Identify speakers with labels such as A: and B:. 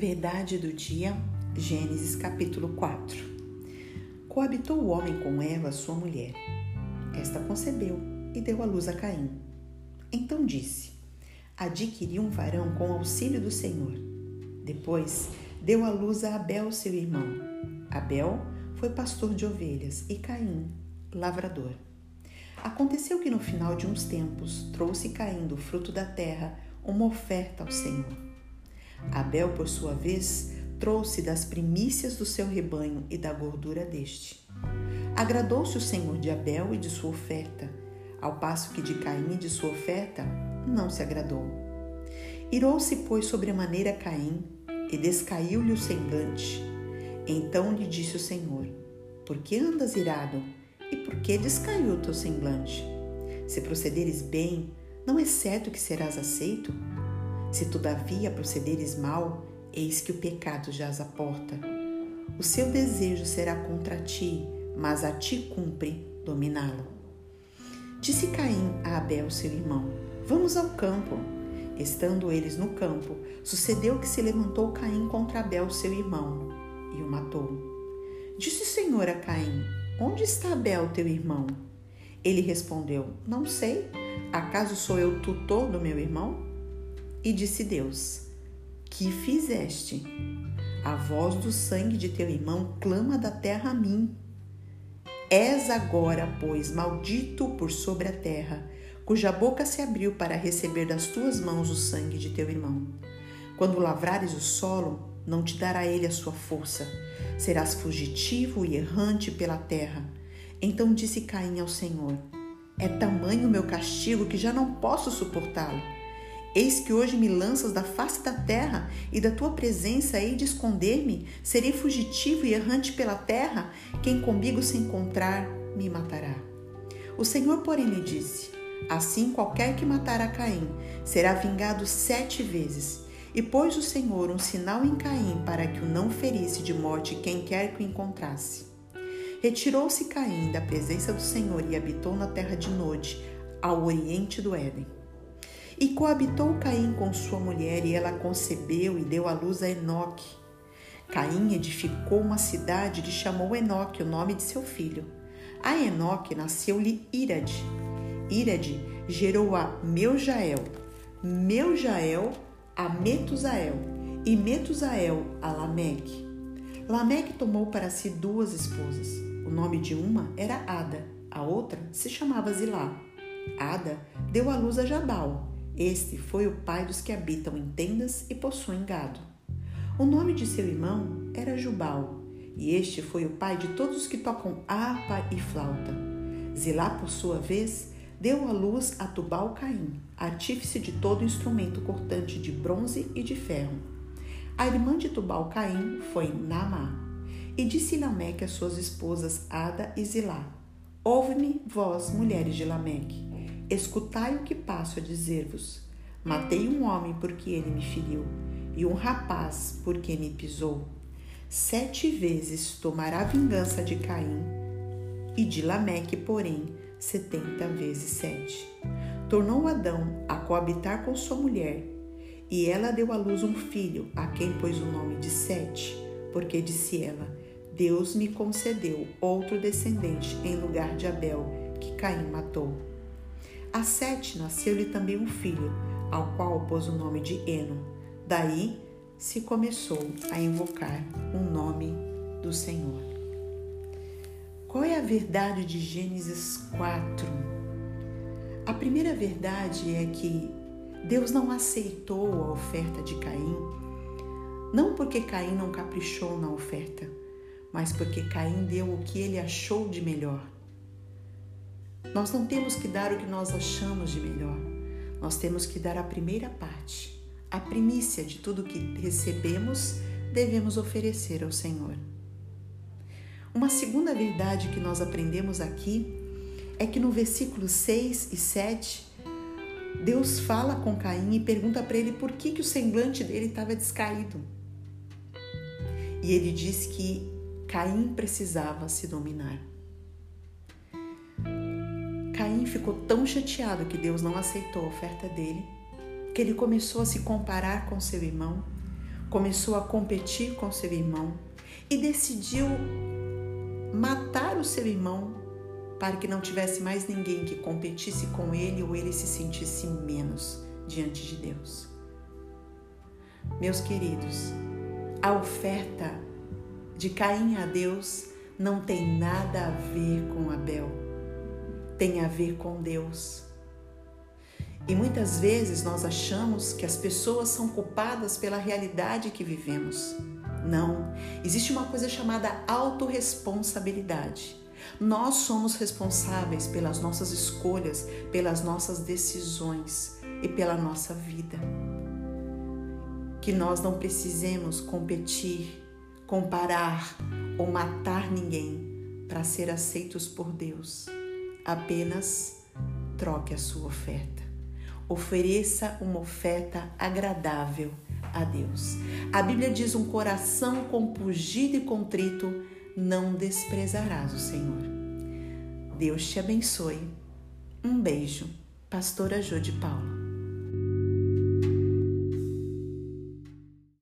A: Verdade do dia, Gênesis capítulo 4. Coabitou o homem com Eva, sua mulher. Esta concebeu e deu à luz a Caim. Então disse: Adquiri um varão com auxílio do Senhor. Depois deu à luz a Abel, seu irmão. Abel foi pastor de ovelhas e Caim, lavrador. Aconteceu que no final de uns tempos trouxe Caim do fruto da terra uma oferta ao Senhor. Abel, por sua vez, trouxe das primícias do seu rebanho e da gordura deste. Agradou-se o Senhor de Abel e de sua oferta, ao passo que de Caim e de sua oferta não se agradou. Irou-se, pois, sobremaneira Caim, e descaiu-lhe o semblante. Então lhe disse o Senhor: Por que andas irado? E por que descaiu o teu semblante? Se procederes bem, não é certo que serás aceito? Se todavia procederes mal, eis que o pecado jaz à porta. O seu desejo será contra ti, mas a ti cumpre dominá-lo. Disse Caim a Abel, seu irmão: Vamos ao campo. Estando eles no campo, sucedeu que se levantou Caim contra Abel, seu irmão, e o matou. Disse o Senhor a Caim: Onde está Abel, teu irmão? Ele respondeu: Não sei. Acaso sou eu tutor do meu irmão? E disse Deus: Que fizeste? A voz do sangue de teu irmão clama da terra a mim. És agora, pois, maldito por sobre a terra, cuja boca se abriu para receber das tuas mãos o sangue de teu irmão. Quando lavrares o solo, não te dará ele a sua força. Serás fugitivo e errante pela terra. Então disse Caim ao Senhor: É tamanho o meu castigo que já não posso suportá-lo. Eis que hoje me lanças da face da terra, e da tua presença hei de esconder-me. Serei fugitivo e errante pela terra. Quem comigo se encontrar, me matará. O Senhor, porém, lhe disse: Assim, qualquer que matar a Caim será vingado sete vezes. E pôs o Senhor um sinal em Caim para que o não ferisse de morte quem quer que o encontrasse. Retirou-se Caim da presença do Senhor e habitou na terra de Nod, ao oriente do Éden. E coabitou Caim com sua mulher, e ela concebeu e deu à luz a Enoque. Caim edificou uma cidade e chamou Enoque o nome de seu filho. A Enoque nasceu-lhe Irade. Irade gerou a Meujael, Meujael a Metusael e Metusael a Lameque. Lameque tomou para si duas esposas. O nome de uma era Ada, a outra se chamava Zilá. Ada deu à luz a Jabal, este foi o pai dos que habitam em tendas e possuem gado. O nome de seu irmão era Jubal, e este foi o pai de todos os que tocam harpa e flauta. Zilá, por sua vez, deu à luz a Tubal Caim, artífice de todo instrumento cortante de bronze e de ferro. A irmã de Tubal Caim foi Naamá. E disse Lameque às suas esposas Ada e Zilá: Ouve-me, vós, mulheres de Lameque. Escutai o que passo a dizer-vos. Matei um homem porque ele me feriu, e um rapaz porque me pisou. Sete vezes tomará vingança de Caim, e de Lameque, porém, setenta vezes sete. Tornou Adão a coabitar com sua mulher, e ela deu à luz um filho, a quem pôs o nome de Sete, porque disse ela: Deus me concedeu outro descendente em lugar de Abel, que Caim matou. A Sete nasceu-lhe também um filho, ao qual pôs o nome de Eno. Daí se começou a invocar o nome do Senhor. Qual é a verdade de Gênesis 4? A primeira verdade é que Deus não aceitou a oferta de Caim, não porque Caim não caprichou na oferta, mas porque Caim deu o que ele achou de melhor. Nós não temos que dar o que nós achamos de melhor. Nós temos que dar a primeira parte, a primícia de tudo que recebemos, devemos oferecer ao Senhor. Uma segunda verdade que nós aprendemos aqui é que no versículo 6 e 7, Deus fala com Caim e pergunta para ele por que, que o semblante dele estava descaído. E ele diz que Caim precisava se dominar. Caim ficou tão chateado que Deus não aceitou a oferta dele, que ele começou a se comparar com seu irmão, começou a competir com seu irmão e decidiu matar o seu irmão para que não tivesse mais ninguém que competisse com ele ou ele se sentisse menos diante de Deus. Meus queridos, a oferta de Caim a Deus não tem nada a ver com Abel, tem a ver com Deus. E muitas vezes nós achamos que as pessoas são culpadas pela realidade que vivemos. Não, existe uma coisa chamada autorresponsabilidade. Nós somos responsáveis pelas nossas escolhas, pelas nossas decisões e pela nossa vida. Que nós não precisemos competir, comparar ou matar ninguém para ser aceitos por Deus. Apenas troque a sua oferta. Ofereça uma oferta agradável a Deus. A Bíblia diz: um coração compungido e contrito não desprezarás o Senhor. Deus te abençoe. Um beijo, Pastora Jô de Paulo.